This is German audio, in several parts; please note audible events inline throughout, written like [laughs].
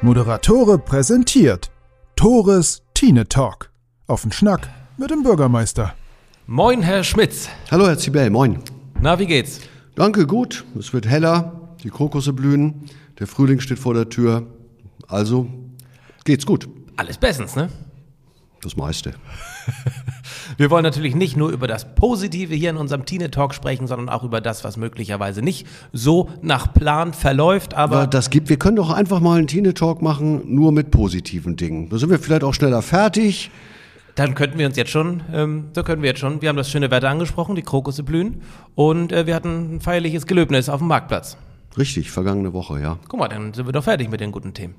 Moderatore präsentiert Tores Tine Talk. Auf den Schnack mit dem Bürgermeister. Moin, Herr Schmitz. Hallo, Herr Zibel, moin. Na, wie geht's? Danke, gut. Es wird heller, die Krokusse blühen, der Frühling steht vor der Tür. Also geht's gut. Alles bestens, ne? Das meiste. [laughs] Wir wollen natürlich nicht nur über das Positive hier in unserem Tine Talk sprechen, sondern auch über das, was möglicherweise nicht so nach Plan verläuft. Aber Aber das gibt, wir können doch einfach mal einen Tine-Talk machen, nur mit positiven Dingen. Da sind wir vielleicht auch schneller fertig. dann könnten wir uns jetzt schon, ähm, so können wir jetzt schon, wir haben das schöne Wetter angesprochen, die Krokusse blühen und äh, wir hatten ein feierliches Gelöbnis auf dem Marktplatz. Richtig, vergangene Woche, ja. Guck mal, dann sind wir doch fertig mit den guten Themen.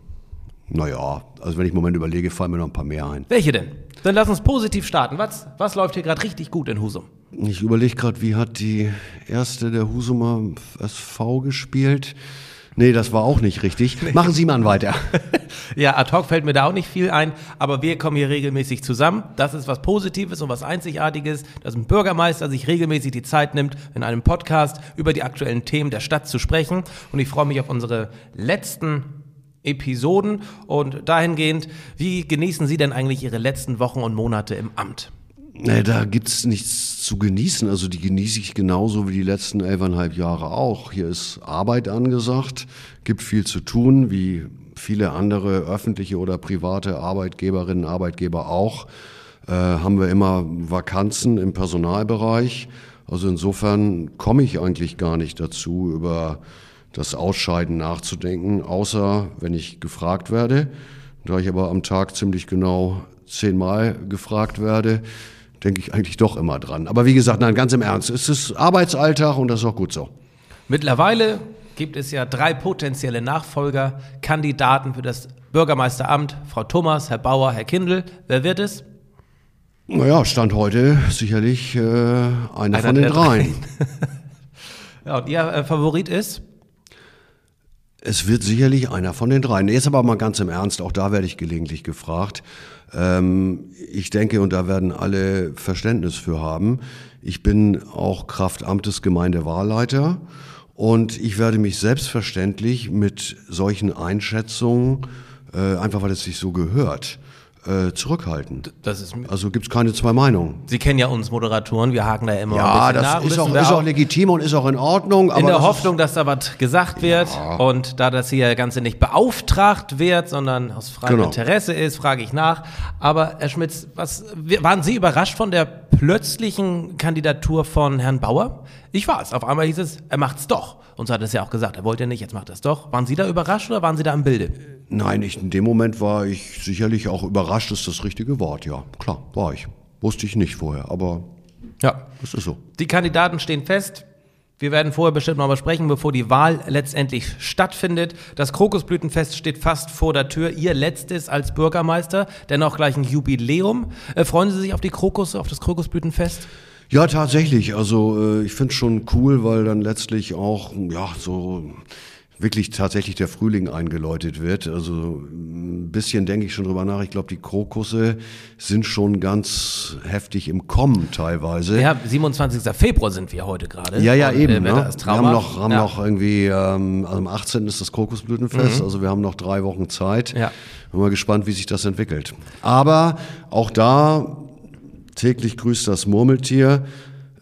Naja, also wenn ich einen Moment überlege, fallen mir noch ein paar mehr ein. Welche denn? Dann lass uns positiv starten. Was, was läuft hier gerade richtig gut in Husum? Ich überlege gerade, wie hat die erste der Husumer SV gespielt? Nee, das war auch nicht richtig. Machen Sie mal weiter. [laughs] Ja, ad hoc fällt mir da auch nicht viel ein, aber wir kommen hier regelmäßig zusammen. Das ist was Positives und was Einzigartiges, dass ein Bürgermeister sich regelmäßig die Zeit nimmt, in einem Podcast über die aktuellen Themen der Stadt zu sprechen. Und ich freue mich auf unsere letzten Episoden und dahingehend, wie genießen Sie denn eigentlich Ihre letzten Wochen und Monate im Amt? Nee, da gibt's nichts zu genießen. Also die genieße ich genauso wie die letzten elfeinhalb Jahre auch. Hier ist Arbeit angesagt, gibt viel zu tun, wie viele andere öffentliche oder private Arbeitgeberinnen, Arbeitgeber auch. Äh, haben wir immer Vakanzen im Personalbereich. Also insofern komme ich eigentlich gar nicht dazu, über das Ausscheiden nachzudenken, außer wenn ich gefragt werde. Da ich aber am Tag ziemlich genau zehnmal gefragt werde, denke ich eigentlich doch immer dran. Aber wie gesagt, nein, ganz im Ernst, es ist Arbeitsalltag und das ist auch gut so. Mittlerweile gibt es ja drei potenzielle Nachfolger, Kandidaten für das Bürgermeisteramt, Frau Thomas, Herr Bauer, Herr Kindl. Wer wird es? Naja, Stand heute sicherlich äh, einer, Einer von den dreien. [laughs] Ja, und Ihr äh, Favorit ist? Es wird sicherlich einer von den dreien. Jetzt aber mal ganz im Ernst, auch da werde ich gelegentlich gefragt. Ähm, ich denke, und da werden alle Verständnis für haben, ich bin auch Kraft Gemeindewahlleiter und ich werde mich selbstverständlich mit solchen Einschätzungen, äh, einfach weil es sich so gehört, äh, zurückhalten. Das ist, Also gibt es keine zwei Meinungen. Sie kennen ja uns Moderatoren, wir haken da immer ein Ja, bisschen nach. das ist auch, ist auch legitim und ist auch in Ordnung. In der das Hoffnung, dass da was gesagt wird und da das hier Ganze nicht beauftragt wird, sondern aus freiem Genau. Interesse ist, frage ich nach. Aber Herr Schmitz, was, waren Sie überrascht von der plötzlichen Kandidatur von Herrn Bauer? Ich war es. Auf einmal hieß es, er macht's doch. Und so hat es ja auch gesagt, er wollte nicht, jetzt macht er es doch. Waren Sie da überrascht oder waren Sie da im Bilde? Nein, ich, in dem Moment war ich sicherlich auch überrascht, ist das richtige Wort. Ja, klar, war ich. Wusste ich nicht vorher, aber Ja. das ist so. Die Kandidaten stehen fest. Wir werden vorher bestimmt noch mal sprechen, bevor die Wahl letztendlich stattfindet. Das Krokusblütenfest steht fast vor der Tür. Ihr letztes als Bürgermeister, dennoch gleich ein Jubiläum. Äh, freuen Sie sich auf die Krokusse, auf das Krokusblütenfest? Ja, tatsächlich. Also äh, ich finde es schon cool, weil dann letztlich auch, ja, so wirklich tatsächlich der Frühling eingeläutet wird. Also ein bisschen denke ich schon drüber nach. Ich glaube, die Krokusse sind schon ganz heftig im Kommen teilweise. Ja, 27. Februar sind wir heute gerade. Ja, ja, Und, eben. äh, Ne? Wir haben noch, haben ja. noch irgendwie, ähm, also am 18. ist das Krokusblütenfest, also wir haben noch drei Wochen Zeit. Ja. Bin mal gespannt, wie sich das entwickelt. Aber auch da, täglich grüßt das Murmeltier.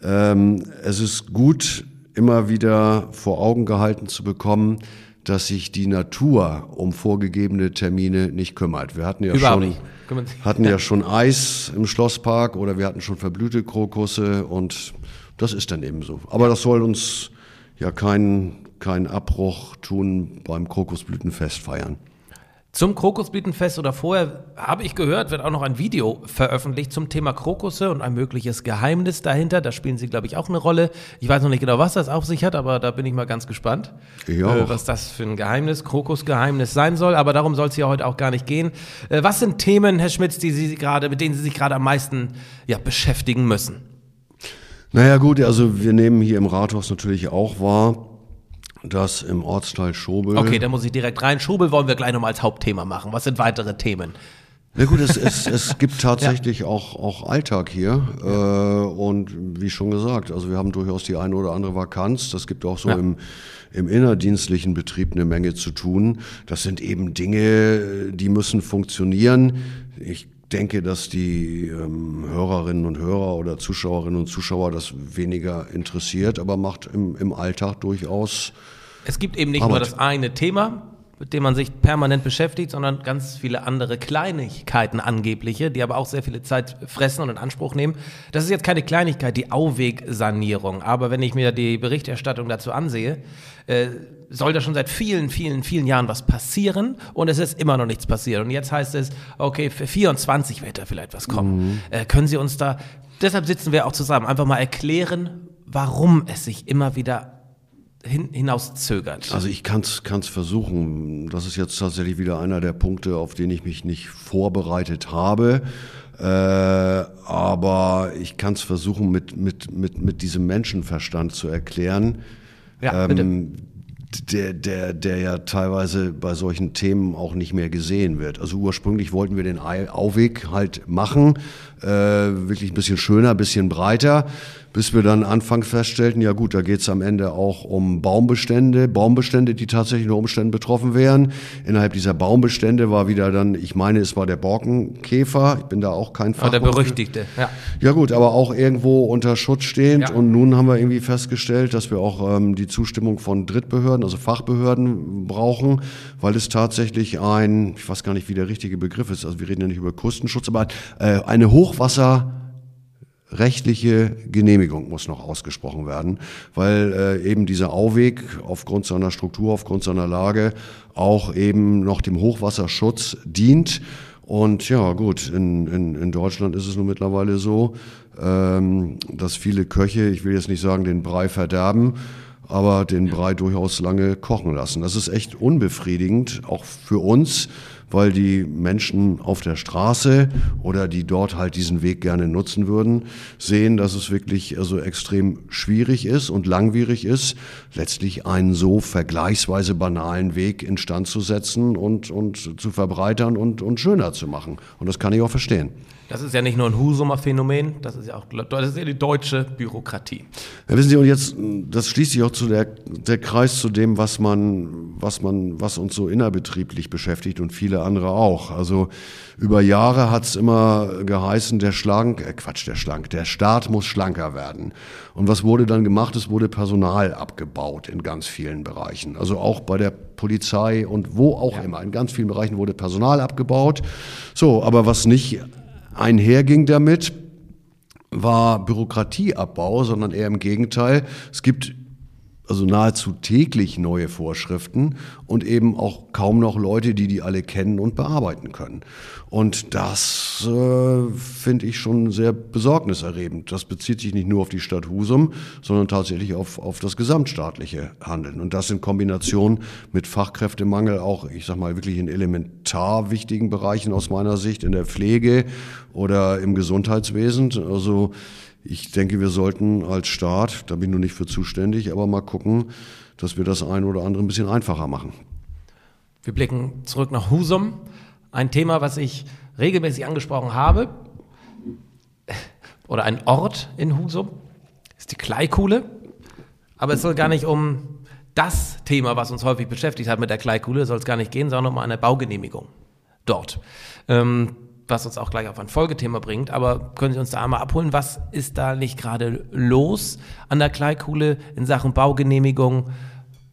Ähm, es ist gut, immer wieder vor Augen gehalten zu bekommen, dass sich die Natur um vorgegebene Termine nicht kümmert. Wir hatten ja Überhaupt schon, nicht. Hatten ja schon Eis im Schlosspark oder wir hatten schon verblühte Krokusse und das ist dann eben so. Aber das soll uns ja keinen keinen Abbruch tun beim Krokusblütenfest feiern. Zum Krokusblütenfest oder vorher habe ich gehört, wird auch noch ein Video veröffentlicht zum Thema Krokusse und ein mögliches Geheimnis dahinter. Da spielen sie, glaube ich, auch eine Rolle. Ich weiß noch nicht genau, was das auf sich hat, aber da bin ich mal ganz gespannt, äh, was das für ein Geheimnis, Krokusgeheimnis sein soll. Aber darum soll es ja heute auch gar nicht gehen. Äh, was sind Themen, Herr Schmitz, die Sie gerade, mit denen Sie sich gerade am meisten ja, beschäftigen müssen? Naja gut, also wir nehmen hier im Rathaus natürlich auch wahr, dass im Ortsteil Schobel Okay, da muss ich direkt rein. Schubel wollen wir gleich nochmal als Hauptthema machen. Was sind weitere Themen? Na gut, es, es, es [laughs] gibt tatsächlich ja. auch, auch Alltag hier. Ja. Äh, und wie schon gesagt, also wir haben durchaus die eine oder andere Vakanz. Das gibt auch so ja. im, im innerdienstlichen Betrieb eine Menge zu tun. Das sind eben Dinge, die müssen funktionieren. Ich denke, dass die ähm, Hörerinnen und Hörer oder Zuschauerinnen und Zuschauer das weniger interessiert, aber macht im, im Alltag durchaus. Es gibt eben nicht Arbeit. nur das eine Thema, mit dem man sich permanent beschäftigt, sondern ganz viele andere Kleinigkeiten angebliche, die aber auch sehr viele Zeit fressen und in Anspruch nehmen. Das ist jetzt keine Kleinigkeit, die Auwegsanierung. Aber wenn ich mir die Berichterstattung dazu ansehe, äh, soll da schon seit vielen, vielen, vielen Jahren was passieren und es ist immer noch nichts passiert. Und jetzt heißt es, okay, für 24 wird da vielleicht was kommen. Mhm. Äh, können Sie uns da, deshalb sitzen wir auch zusammen, einfach mal erklären, warum es sich immer wieder hin, hinauszögert? Also ich kann es versuchen. Das ist jetzt tatsächlich wieder einer der Punkte, auf den ich mich nicht vorbereitet habe. Äh, aber ich kann es versuchen, mit, mit, mit, mit diesem Menschenverstand zu erklären. Ja, ähm, der, der, der ja teilweise bei solchen Themen auch nicht mehr gesehen wird. Also ursprünglich wollten wir den Auweg halt machen, äh, wirklich ein bisschen schöner, ein bisschen breiter bis wir dann anfangs feststellten, ja gut, da geht es am Ende auch um Baumbestände, Baumbestände, die tatsächlich unter Umständen betroffen wären. Innerhalb dieser Baumbestände war wieder dann, ich meine, es war der Borkenkäfer, ich bin da auch kein Fachmann. der berüchtigte, ja. Ja gut, aber auch irgendwo unter Schutz stehend. Ja. Und nun haben wir irgendwie festgestellt, dass wir auch ähm, die Zustimmung von Drittbehörden, also Fachbehörden brauchen, weil es tatsächlich ein, ich weiß gar nicht, wie der richtige Begriff ist, also wir reden ja nicht über Küstenschutz, aber äh, eine Hochwasser rechtliche Genehmigung muss noch ausgesprochen werden, weil äh, eben dieser Auweg aufgrund seiner Struktur, aufgrund seiner Lage auch eben noch dem Hochwasserschutz dient. Und ja, gut, in, in, in Deutschland ist es nun mittlerweile so, ähm, dass viele Köche, ich will jetzt nicht sagen, den Brei verderben, aber den Brei durchaus lange kochen lassen. Das ist echt unbefriedigend, auch für uns, weil die Menschen auf der Straße oder die dort halt diesen Weg gerne nutzen würden, sehen, dass es wirklich also extrem schwierig ist und langwierig ist, letztlich einen so vergleichsweise banalen Weg instand zu setzen und, und zu verbreitern und, und schöner zu machen. Und das kann ich auch verstehen. Das ist ja nicht nur ein Husumer Phänomen, das ist ja auch das ist ja die deutsche Bürokratie. Ja, wissen Sie, und jetzt, das schließt sich auch zu der, der Kreis zu dem, was man, was man, was uns so innerbetrieblich beschäftigt und viele andere auch. Also über Jahre hat es immer geheißen, der Schlank, äh Quatsch, der Schlank, der Staat muss schlanker werden. Und was wurde dann gemacht? Es wurde Personal abgebaut in ganz vielen Bereichen. Also auch bei der Polizei und wo auch ja. immer. In ganz vielen Bereichen wurde Personal abgebaut. So, aber was nicht einherging damit, war Bürokratieabbau, sondern eher im Gegenteil. Es gibt also nahezu täglich neue Vorschriften und eben auch kaum noch Leute, die die alle kennen und bearbeiten können. Und das äh, finde ich schon sehr besorgniserregend. Das bezieht sich nicht nur auf die Stadt Husum, sondern tatsächlich auf, auf das gesamtstaatliche Handeln. Und das in Kombination mit Fachkräftemangel auch, ich sag mal, wirklich in elementar wichtigen Bereichen aus meiner Sicht, in der Pflege oder im Gesundheitswesen. Also ich denke, wir sollten als Staat, da bin ich nur nicht für zuständig, aber mal gucken, dass wir das ein oder andere ein bisschen einfacher machen. Wir blicken zurück nach Husum. Ein Thema, was ich regelmäßig angesprochen habe, oder ein Ort in Husum, ist die Kleikuhle. Aber es soll gar nicht um das Thema, was uns häufig beschäftigt hat mit der Kleikuhle, soll es gar nicht gehen, sondern um eine Baugenehmigung dort. Ähm, was uns auch gleich auf ein Folgethema bringt. Aber können Sie uns da einmal abholen? Was ist da nicht gerade los an der Kleikuhle in Sachen Baugenehmigung?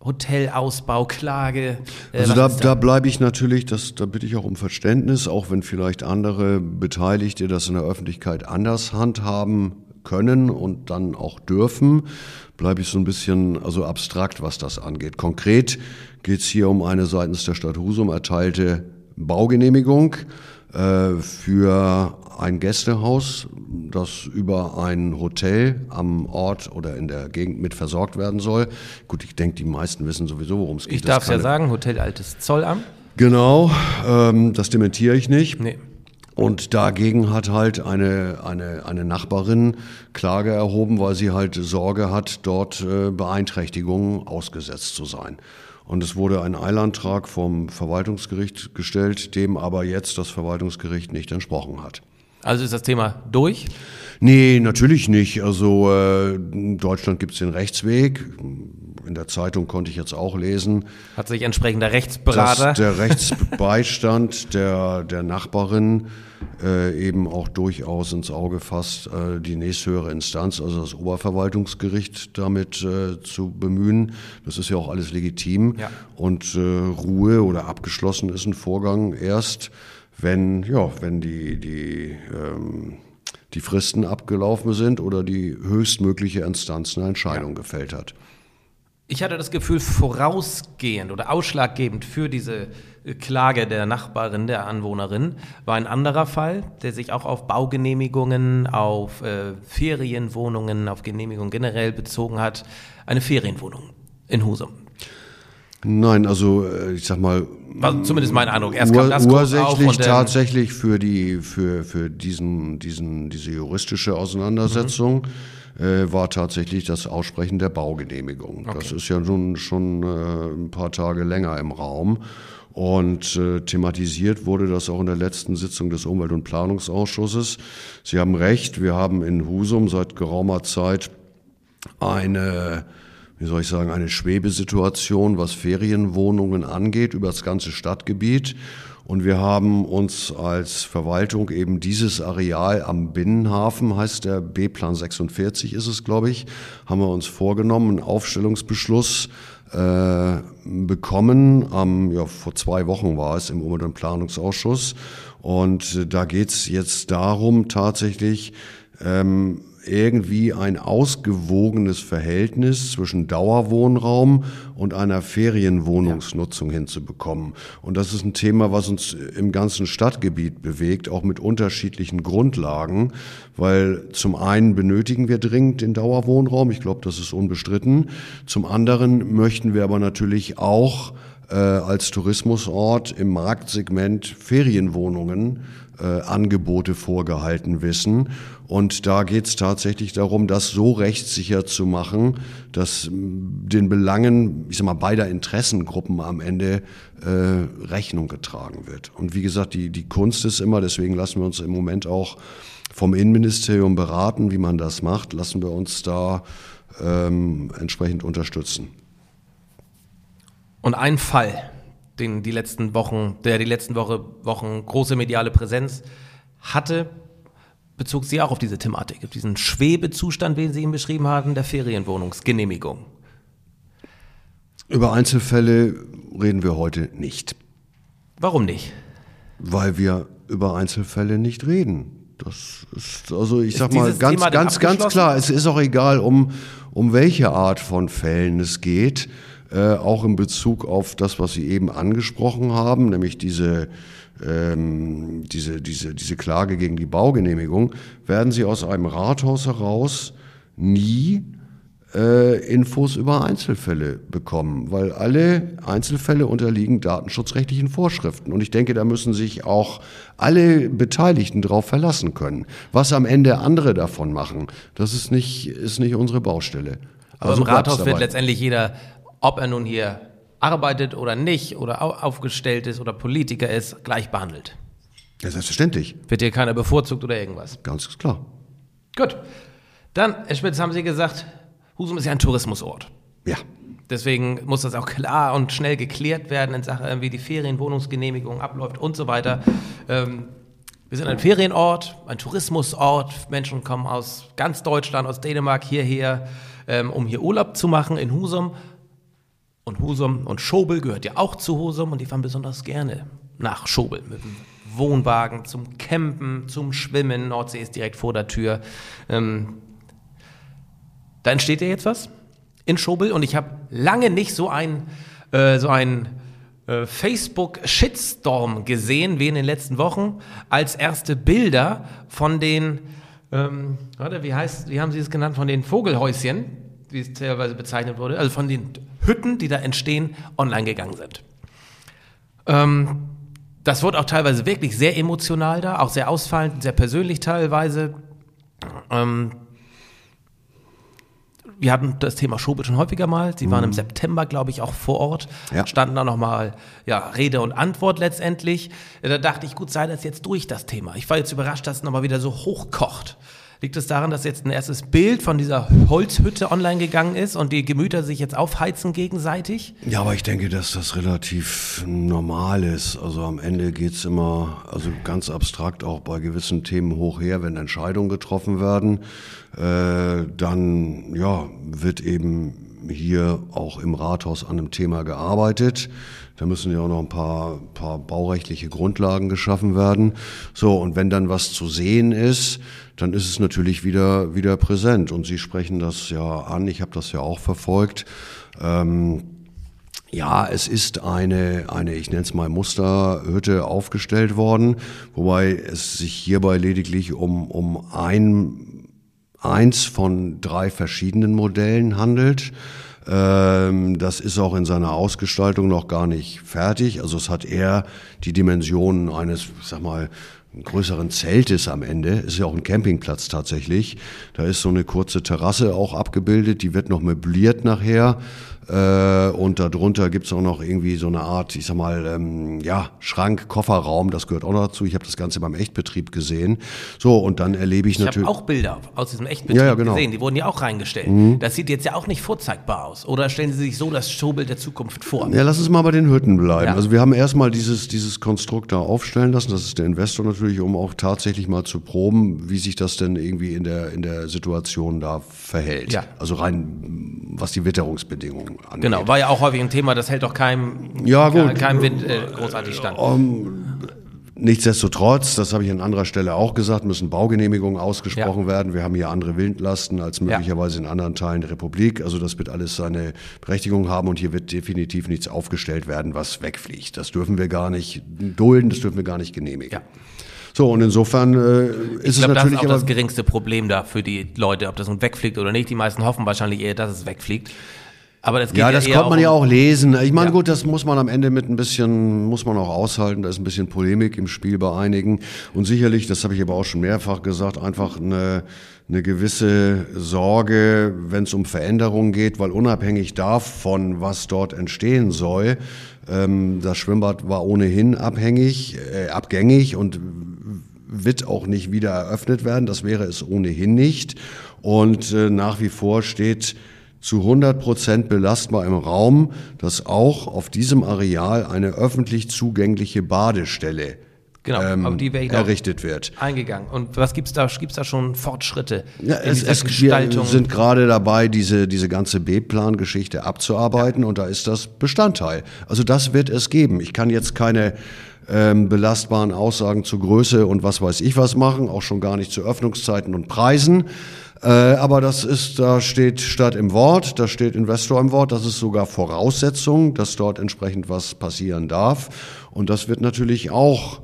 Hotelausbau, Klage. Äh, also da, da? da bleibe ich natürlich, das, da bitte ich auch um Verständnis, auch wenn vielleicht andere Beteiligte das in der Öffentlichkeit anders handhaben können und dann auch dürfen, bleibe ich so ein bisschen also abstrakt, was das angeht. Konkret geht es hier um eine seitens der Stadt Husum erteilte Baugenehmigung für ein Gästehaus, das über ein Hotel am Ort oder in der Gegend mit versorgt werden soll. Gut, ich denke, die meisten wissen sowieso, worum es geht. Ich darf es ja sagen, Hotel Altes Zollamt. Genau, ähm, das dementiere ich nicht. Nee. Und dagegen hat halt eine, eine, eine Nachbarin Klage erhoben, weil sie halt Sorge hat, dort äh, Beeinträchtigungen ausgesetzt zu sein. Und es wurde ein Eilantrag vom Verwaltungsgericht gestellt, dem aber jetzt das Verwaltungsgericht nicht entsprochen hat. Also ist das Thema durch? Nee, natürlich nicht. Also äh, in Deutschland gibt es den Rechtsweg. In der Zeitung konnte ich jetzt auch lesen. Hat sich entsprechender Rechtsberater. Dass der Rechtsbeistand der, der Nachbarin äh, eben auch durchaus ins Auge fasst, äh, die nächsthöhere Instanz, also das Oberverwaltungsgericht, damit äh, zu bemühen. Das ist ja auch alles legitim. Ja. Und äh, Ruhe oder abgeschlossen ist ein Vorgang erst, wenn, ja, wenn die, die ähm, die Fristen abgelaufen sind oder die höchstmögliche Instanz eine Entscheidung ja. gefällt hat. Ich hatte das Gefühl, vorausgehend oder ausschlaggebend für diese äh, Klage der Nachbarin, der Anwohnerin, war ein anderer Fall, der sich auch auf Baugenehmigungen, auf äh, Ferienwohnungen, auf Genehmigungen generell bezogen hat. Eine Ferienwohnung in Husum. Nein, also äh, ich sag mal. War zumindest mein Eindruck. Erst kam das ursächlich tatsächlich für die für für diesen diesen diese juristische Auseinandersetzung mhm. Äh, war tatsächlich das Aussprechen der Baugenehmigung. Okay. Das ist ja nun schon äh, ein paar Tage länger im Raum. Und äh, thematisiert wurde das auch in der letzten Sitzung des Umwelt- und Planungsausschusses. Sie haben recht, wir haben in Husum seit geraumer Zeit eine wie soll ich sagen, eine Schwebesituation, was Ferienwohnungen angeht, über das ganze Stadtgebiet. Und wir haben uns als Verwaltung eben dieses Areal am Binnenhafen, heißt der B-Plan 46 ist es, glaube ich, haben wir uns vorgenommen, einen Aufstellungsbeschluss äh, bekommen. Am, ja, vor zwei Wochen war es im Umwelt- und Planungsausschuss. Und äh, da geht es jetzt darum, tatsächlich ähm, irgendwie ein ausgewogenes Verhältnis zwischen Dauerwohnraum und einer Ferienwohnungsnutzung ja. hinzubekommen. Und das ist ein Thema, was uns im ganzen Stadtgebiet bewegt, auch mit unterschiedlichen Grundlagen, weil zum einen benötigen wir dringend den Dauerwohnraum, ich glaube, das ist unbestritten. Zum anderen möchten wir aber natürlich auch äh, als Tourismusort im Marktsegment Ferienwohnungen äh, Angebote vorgehalten wissen. Und da geht es tatsächlich darum, das so rechtssicher zu machen, dass den Belangen, ich sag mal, beider Interessengruppen am Ende äh, Rechnung getragen wird. Und wie gesagt, die, die Kunst ist immer, deswegen lassen wir uns im Moment auch vom Innenministerium beraten, wie man das macht, lassen wir uns da ähm, entsprechend unterstützen. Und ein Fall, den die letzten Wochen, der die letzten Woche, Wochen große mediale Präsenz hatte, bezog sie auch auf diese Thematik, auf diesen Schwebezustand, wie Sie ihn beschrieben haben, der Ferienwohnungsgenehmigung. Über Einzelfälle reden wir heute nicht. Warum nicht? Weil wir über Einzelfälle nicht reden. Das ist, also ich ist sag mal ganz, Thema ganz, ganz klar, es ist auch egal, um, um welche Art von Fällen es geht, äh, auch in Bezug auf das, was Sie eben angesprochen haben, nämlich diese ähm, diese, diese, diese Klage gegen die Baugenehmigung, werden Sie aus einem Rathaus heraus nie äh, Infos über Einzelfälle bekommen, weil alle Einzelfälle unterliegen datenschutzrechtlichen Vorschriften. Und ich denke, da müssen sich auch alle Beteiligten darauf verlassen können. Was am Ende andere davon machen, das ist nicht, ist nicht unsere Baustelle. Aber, Aber im Rathaus wird letztendlich jeder, ob er nun hier arbeitet oder nicht oder aufgestellt ist oder Politiker ist, gleich behandelt. Ja, selbstverständlich. Wird hier keiner bevorzugt oder irgendwas? Ganz klar. Gut. Dann, Herr Spitz, haben Sie gesagt, Husum ist ja ein Tourismusort. Ja. Deswegen muss das auch klar und schnell geklärt werden in Sachen, wie die Ferienwohnungsgenehmigung abläuft und so weiter. Ähm, wir sind ein Ferienort, ein Tourismusort. Menschen kommen aus ganz Deutschland, aus Dänemark hierher, ähm, um hier Urlaub zu machen in Husum. Und Husum und Schobel gehört ja auch zu Husum und die fahren besonders gerne nach Schobel mit dem Wohnwagen zum Campen, zum Schwimmen. Nordsee ist direkt vor der Tür. Ähm, da entsteht ja jetzt was in Schobel und ich habe lange nicht so ein, äh, so ein äh, Facebook-Shitstorm gesehen wie in den letzten Wochen, als erste Bilder von den, ähm, warte, wie heißt, wie haben Sie es genannt, von den Vogelhäuschen, wie es teilweise bezeichnet wurde, also von den Hütten, die da entstehen, online gegangen sind. Ähm, das wurde auch teilweise wirklich sehr emotional da, auch sehr ausfallend, sehr persönlich teilweise. Ähm, wir hatten das Thema Schobel schon häufiger mal. Sie waren im September, glaube ich, auch vor Ort. Ja. Standen da nochmal ja, Rede und Antwort letztendlich. Da dachte ich, gut, sei das jetzt durch das Thema. Ich war jetzt überrascht, dass es nochmal wieder so hochkocht. Liegt es daran, dass jetzt ein erstes Bild von dieser Holzhütte online gegangen ist und die Gemüter sich jetzt aufheizen gegenseitig? Ja, aber ich denke, dass das relativ normal ist. Also am Ende geht's immer, also ganz abstrakt auch bei gewissen Themen hoch her, wenn Entscheidungen getroffen werden, äh, dann ja, wird eben hier auch im Rathaus an einem Thema gearbeitet. Da müssen ja auch noch ein paar, paar baurechtliche Grundlagen geschaffen werden. So, und wenn dann was zu sehen ist, dann ist es natürlich wieder, wieder präsent. Und Sie sprechen das ja an, ich habe das ja auch verfolgt. Ähm, ja, es ist eine, eine ich nenne es mal Musterhütte aufgestellt worden, wobei es sich hierbei lediglich um, um ein, eins von drei verschiedenen Modellen handelt. Ähm, das ist auch in seiner Ausgestaltung noch gar nicht fertig. Also es hat eher die Dimensionen eines, sag mal, größeren Zeltes am Ende. Ist ja auch ein Campingplatz tatsächlich. Da ist so eine kurze Terrasse auch abgebildet. Die wird noch möbliert nachher. Äh, und darunter gibt's auch noch irgendwie so eine Art, ich sag mal, ähm, ja, Schrank, Kofferraum, das gehört auch noch dazu. Ich habe das Ganze beim Echtbetrieb gesehen. So, und dann erlebe ich, Ich natürlich. habe auch Bilder aus diesem Echtbetrieb Ja, ja, genau. gesehen. Die wurden ja auch reingestellt. Das sieht jetzt ja auch nicht vorzeigbar aus. Oder stellen Sie sich so das Showbild der Zukunft vor? Ja, lass uns mal bei den Hütten bleiben. Ja. Also wir haben erstmal dieses, dieses Konstrukt da aufstellen lassen. Das ist der Investor natürlich, um auch tatsächlich mal zu proben, wie sich das denn irgendwie in der, in der Situation da verhält. Ja. Also rein, was die Witterungsbedingungen angeht. Genau, war ja auch häufig ein Thema, das hält doch keinem, Ja, gut. keinem Wind äh, großartig stand. Nichtsdestotrotz, das habe ich an anderer Stelle auch gesagt, müssen Baugenehmigungen ausgesprochen werden. Wir haben hier andere Wildlasten als möglicherweise in anderen Teilen der Republik. Also das wird alles seine Berechtigung haben und hier wird definitiv nichts aufgestellt werden, was wegfliegt. Das dürfen wir gar nicht dulden, das dürfen wir gar nicht genehmigen. Ja. So, und insofern äh, ist Ich es glaube, das ist natürlich auch aber das geringste Problem da für die Leute, ob das nun wegfliegt oder nicht. Die meisten hoffen wahrscheinlich eher, dass es wegfliegt. Aber das geht Ja, ja, das konnte man ja auch lesen. Ich meine, Ja. gut, das muss man am Ende mit ein bisschen, muss man auch aushalten. Da ist ein bisschen Polemik im Spiel bei einigen. Und sicherlich, das habe ich aber auch schon mehrfach gesagt, einfach eine, eine gewisse Sorge, wenn es um Veränderungen geht, weil unabhängig davon, was dort entstehen soll, ähm, das Schwimmbad war ohnehin abhängig, äh, abgängig und wird auch nicht wieder eröffnet werden. Das wäre es ohnehin nicht. Und äh, nach wie vor steht zu 100 Prozent belastbar im Raum, dass auch auf diesem Areal eine öffentlich zugängliche Badestelle Genau, ähm, aber die wäre errichtet wird. eingegangen. Und was gibt's da? Gibt's da schon Fortschritte Ja, in es, dieser es, Gestaltung? wir sind gerade dabei, diese, diese ganze B-Plan-Geschichte abzuarbeiten und da ist das Bestandteil. Also das wird es geben. Ich kann jetzt keine ähm, belastbaren Aussagen zu Größe und was weiß ich was machen, auch schon gar nicht zu Öffnungszeiten und Preisen. Äh, aber das ist, da steht Stadt im Wort, da steht Investor im Wort, das ist sogar Voraussetzung, dass dort entsprechend was passieren darf. Und das wird natürlich auch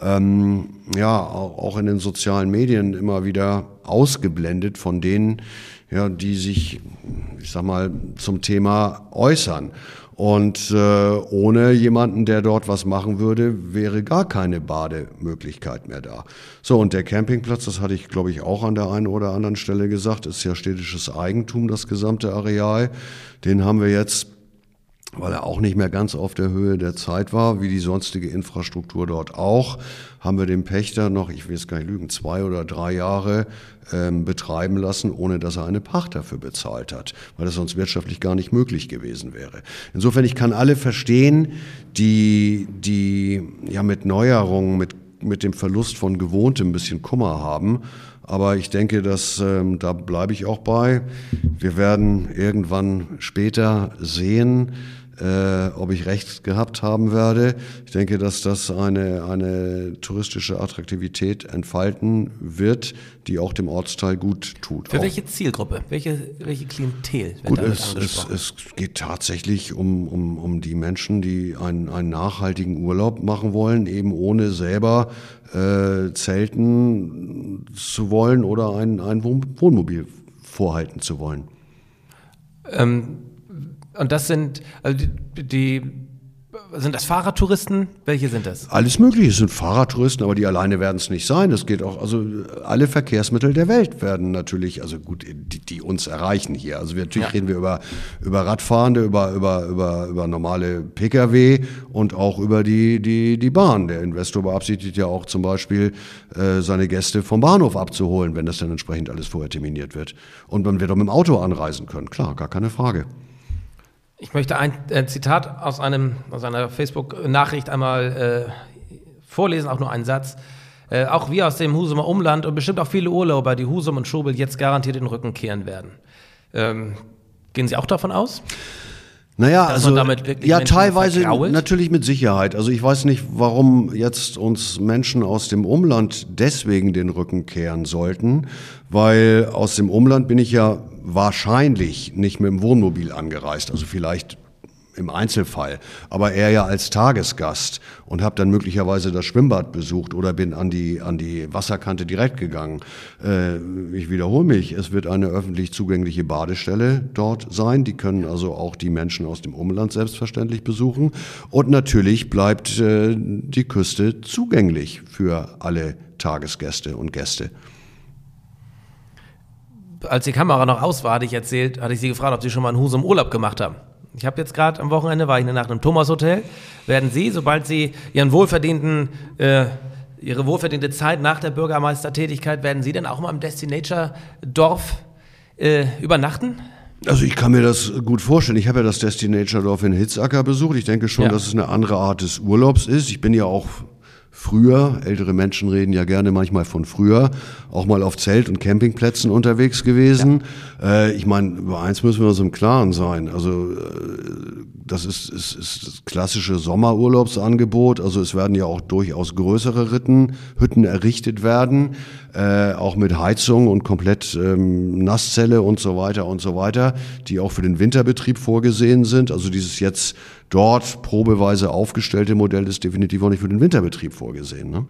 ähm, ja, au- auch in den sozialen Medien immer wieder ausgeblendet von denen, ja, die sich, ich sag mal, zum Thema äußern. Und äh, ohne jemanden, der dort was machen würde, wäre gar keine Bademöglichkeit mehr da. So, und der Campingplatz, das hatte ich, glaube ich, auch an der einen oder anderen Stelle gesagt, ist ja städtisches Eigentum, das gesamte Areal. Den haben wir jetzt weil er auch nicht mehr ganz auf der Höhe der Zeit war, wie die sonstige Infrastruktur dort auch, haben wir den Pächter noch, ich will es gar nicht lügen, zwei oder drei Jahre ähm, betreiben lassen, ohne dass er eine Pacht dafür bezahlt hat, weil das sonst wirtschaftlich gar nicht möglich gewesen wäre. Insofern, ich kann alle verstehen, die, die ja mit Neuerungen, mit, mit dem Verlust von Gewohntem ein bisschen Kummer haben. Aber ich denke, dass ähm, da bleibe ich auch bei. Wir werden irgendwann später sehen, äh, ob ich recht gehabt haben werde. Ich denke, dass das eine, eine touristische Attraktivität entfalten wird, die auch dem Ortsteil gut tut. Für Auch- welche Zielgruppe? Welche, welche Klientel Gut, es, es, es geht tatsächlich um, um, um die Menschen, die einen, einen nachhaltigen Urlaub machen wollen, eben ohne selber äh, zelten zu wollen oder ein, ein Wohn Wohnmobil vorhalten zu wollen. Ähm, und das sind, also die, die Sind das Fahrradtouristen? Welche sind das? Alles Mögliche. Es sind Fahrradtouristen, aber die alleine werden es nicht sein. Es geht auch, also alle Verkehrsmittel der Welt werden natürlich, also gut, die, die uns erreichen hier. Also wir, natürlich ja. reden wir über, über Radfahrende, über, über, über, über normale Pkw und auch über die, die, die Bahn. Der Investor beabsichtigt ja auch zum Beispiel, äh, seine Gäste vom Bahnhof abzuholen, wenn das dann entsprechend alles vorher terminiert wird. Und man wird auch mit dem Auto anreisen können. Klar, gar keine Frage. Ich möchte ein äh, Zitat aus, einem, aus einer Facebook-Nachricht einmal äh, vorlesen, auch nur einen Satz. Äh, auch wir aus dem Husumer Umland und bestimmt auch viele Urlauber, die Husum und Schobel jetzt garantiert den Rücken kehren werden. Ähm, gehen Sie auch davon aus? Naja, also ja, Menschen teilweise vergrault? natürlich mit Sicherheit. Also ich weiß nicht, warum jetzt uns Menschen aus dem Umland deswegen den Rücken kehren sollten, weil aus dem Umland bin ich ja wahrscheinlich nicht mit dem Wohnmobil angereist, also vielleicht im Einzelfall, aber eher ja als Tagesgast und habe dann möglicherweise das Schwimmbad besucht oder bin an die, an die Wasserkante direkt gegangen. Äh, ich wiederhole mich, es wird eine öffentlich zugängliche Badestelle dort sein. Die können also auch die Menschen aus dem Umland selbstverständlich besuchen. Und natürlich bleibt äh, die Küste zugänglich für alle Tagesgäste und Gäste als die Kamera noch aus war, hatte ich erzählt, hatte ich sie gefragt, ob sie schon mal einen Husum Urlaub gemacht haben. Ich habe jetzt gerade am Wochenende, war ich nach einem Thomas Hotel, werden Sie, sobald Sie Ihren wohlverdienten, äh, Ihre wohlverdiente Zeit nach der Bürgermeistertätigkeit, werden Sie denn auch mal im Destinator-Dorf äh, übernachten? Also ich kann mir das gut vorstellen. Ich habe ja das Destinator-Dorf in Hitzacker besucht. Ich denke schon, ja. dass es eine andere Art des Urlaubs ist. Ich bin ja auch früher, ältere Menschen reden ja gerne manchmal von früher, auch mal auf Zelt- und Campingplätzen unterwegs gewesen. Ja. Äh, ich meine, über eins müssen wir uns im Klaren sein. Also äh, das ist, ist, ist das klassische Sommerurlaubsangebot. Also es werden ja auch durchaus größere Ritten, Hütten errichtet werden, äh, auch mit Heizung und komplett ähm, Nasszelle und so weiter und so weiter, die auch für den Winterbetrieb vorgesehen sind. Also dieses jetzt dort probeweise aufgestellte Modell ist definitiv auch nicht für den Winterbetrieb vorgesehen. Ne?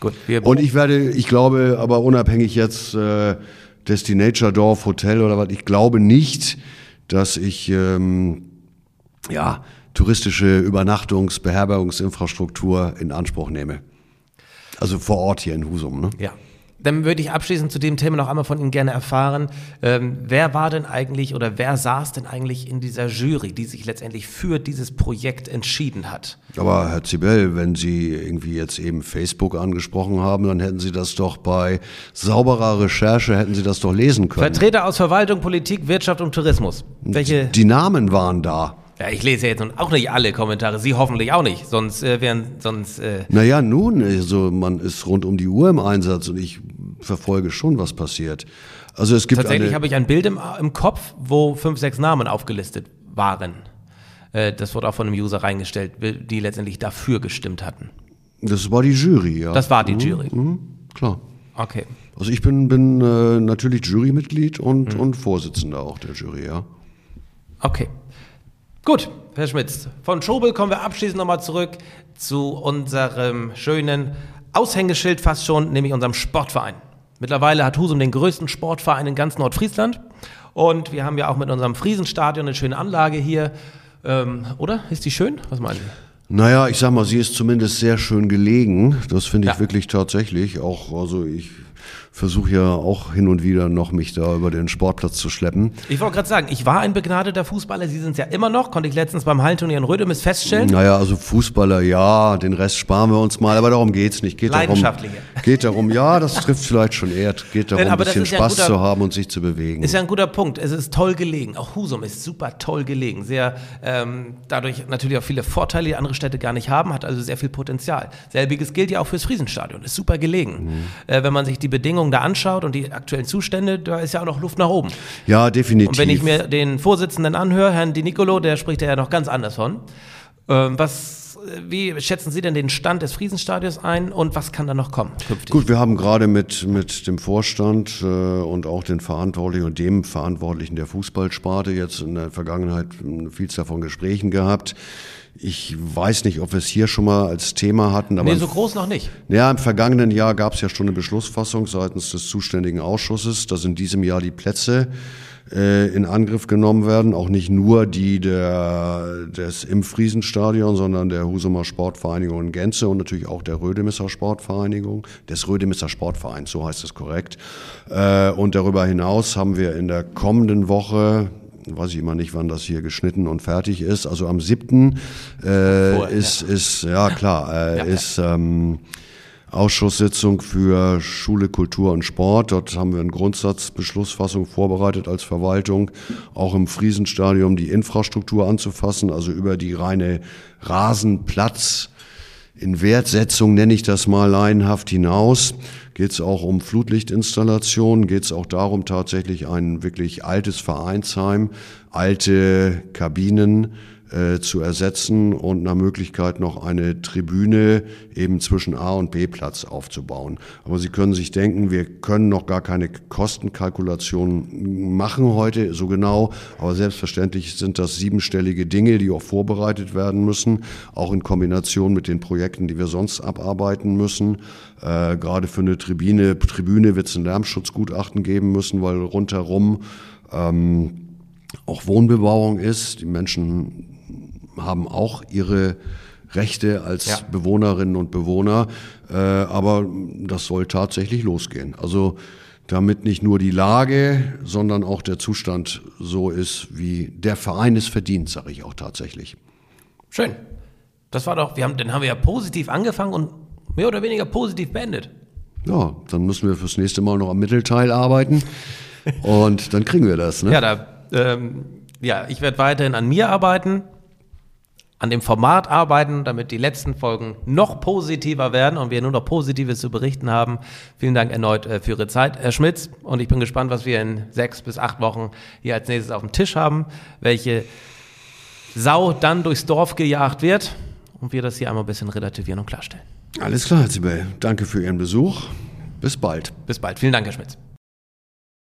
Gut, Und ich werde, ich glaube, aber unabhängig jetzt äh, Destinature Dorf Hotel oder was, ich glaube nicht, dass ich ähm, ja touristische Übernachtungs-, Beherbergungsinfrastruktur in Anspruch nehme. Also vor Ort hier in Husum. Ne? Ja. Dann würde ich abschließend zu dem Thema noch einmal von Ihnen gerne erfahren, ähm, wer war denn eigentlich oder wer saß denn eigentlich in dieser Jury, die sich letztendlich für dieses Projekt entschieden hat? Aber Herr Zibel, wenn Sie irgendwie jetzt eben Facebook angesprochen haben, dann hätten Sie das doch bei sauberer Recherche, hätten Sie das doch lesen können. Vertreter aus Verwaltung, Politik, Wirtschaft und Tourismus. Welche? Die Namen waren da. Ja, ich lese jetzt auch nicht alle Kommentare, Sie hoffentlich auch nicht, sonst äh, wären sonst. Äh naja, nun, also man ist rund um die Uhr im Einsatz und ich verfolge schon, was passiert. Also es gibt tatsächlich habe ich ein Bild im, im, Kopf, wo fünf, sechs Namen aufgelistet waren. Äh, das wurde auch von einem User reingestellt, die letztendlich dafür gestimmt hatten. Das war die Jury, ja. Das war die mhm, Jury. Mhm, klar. Okay. Also ich bin, bin äh, natürlich Jurymitglied und, mhm. und Vorsitzender auch der Jury, ja. Okay. Gut, Herr Schmitz, von Schobel kommen wir abschließend nochmal zurück zu unserem schönen Aushängeschild fast schon, nämlich unserem Sportverein. Mittlerweile hat Husum den größten Sportverein in ganz Nordfriesland und wir haben ja auch mit unserem Friesenstadion eine schöne Anlage hier. Ähm, oder? Ist die schön? Was meinen Sie? Naja, ich sag mal, sie ist zumindest sehr schön gelegen. Das finde ich ja. wirklich tatsächlich. Auch, also ich versuche ja auch hin und wieder noch mich da über den Sportplatz zu schleppen. Ich wollte gerade sagen, ich war ein begnadeter Fußballer, Sie sind es ja immer noch, konnte ich letztens beim Hallenturnier in Rödemis feststellen. Naja, also Fußballer, ja, den Rest sparen wir uns mal, aber darum geht's nicht. Geht Leidenschaftliche. Darum, geht darum, ja, das trifft vielleicht schon eher, geht darum, ein bisschen Spaß ja ein guter, zu haben und sich zu bewegen. Ist ja ein guter Punkt. Es ist toll gelegen. Auch Husum ist super toll gelegen. Sehr, ähm, dadurch natürlich auch viele Vorteile, die andere Städte gar nicht haben, hat also sehr viel Potenzial. Selbiges gilt ja auch fürs Friesenstadion. Ist super gelegen. Mhm. Äh, wenn man sich die Bedingungen da anschaut und die aktuellen Zustände, da ist ja auch noch Luft nach oben. Ja, definitiv. Und wenn ich mir den Vorsitzenden anhöre, Herrn Di Nicolo, der spricht ja noch ganz anders von. Ähm, was, wie schätzen Sie denn den Stand des Friesenstadions ein und was kann da noch kommen künftig? Gut, wir haben gerade mit, mit dem Vorstand äh, und auch den Verantwortlichen und dem Verantwortlichen der Fußballsparte jetzt in der Vergangenheit eine Vielzahl von Gesprächen gehabt. Ich weiß nicht, ob wir es hier schon mal als Thema hatten. Aber nee, so groß noch nicht. Ja, im vergangenen Jahr gab es ja schon eine Beschlussfassung seitens des zuständigen Ausschusses, dass in diesem Jahr die Plätze äh, in Angriff genommen werden. Auch nicht nur die der, des im Friesenstadion, sondern der Husumer Sportvereinigung in Gänze und natürlich auch der Rödemisser Sportvereinigung, des Rödemisser Sportvereins, so heißt es korrekt. Äh, und darüber hinaus haben wir in der kommenden Woche, weiß ich immer nicht, wann das hier geschnitten und fertig ist. Also am 7. Äh, Vorher, ist, ja. ist, ja klar, äh, ja, ist ähm, Ausschusssitzung für Schule, Kultur und Sport. Dort haben wir eine Grundsatzbeschlussfassung vorbereitet als Verwaltung, auch im Friesenstadium die Infrastruktur anzufassen, also über die reine Rasenplatz in Wertsetzung nenne ich das mal laienhaft hinaus. Geht es auch um Flutlichtinstallationen, geht es auch darum, tatsächlich ein wirklich altes Vereinsheim, alte Kabinen, äh, zu ersetzen und nach Möglichkeit noch eine Tribüne eben zwischen A und B Platz aufzubauen. Aber Sie können sich denken, wir können noch gar keine Kostenkalkulation machen heute so genau, aber selbstverständlich sind das siebenstellige Dinge, die auch vorbereitet werden müssen, auch in Kombination mit den Projekten, die wir sonst abarbeiten müssen. Äh, gerade für eine Tribüne, Tribüne wird es ein Lärmschutzgutachten geben müssen, weil rundherum ähm, auch Wohnbebauung ist. Die Menschen haben auch ihre Rechte als ja. Bewohnerinnen und Bewohner, äh, aber das soll tatsächlich losgehen. Also damit nicht nur die Lage, sondern auch der Zustand so ist, wie der Verein es verdient, sage ich auch tatsächlich. Schön. Das war doch, wir haben, dann haben wir ja positiv angefangen und mehr oder weniger positiv beendet. Ja, dann müssen wir fürs nächste Mal noch am Mittelteil arbeiten und dann kriegen wir das. Ne? Ja, da, ähm, ja, ich werde weiterhin an mir arbeiten an dem Format arbeiten, damit die letzten Folgen noch positiver werden und wir nur noch Positives zu berichten haben. Vielen Dank erneut äh, für Ihre Zeit, Herr Schmitz. Und ich bin gespannt, was wir in sechs bis acht Wochen hier als nächstes auf dem Tisch haben, welche Sau dann durchs Dorf gejagt wird und wir das hier einmal ein bisschen relativieren und klarstellen. Alles klar, Herr Zibel. Danke für Ihren Besuch. Bis bald. Bis bald. Vielen Dank, Herr Schmitz.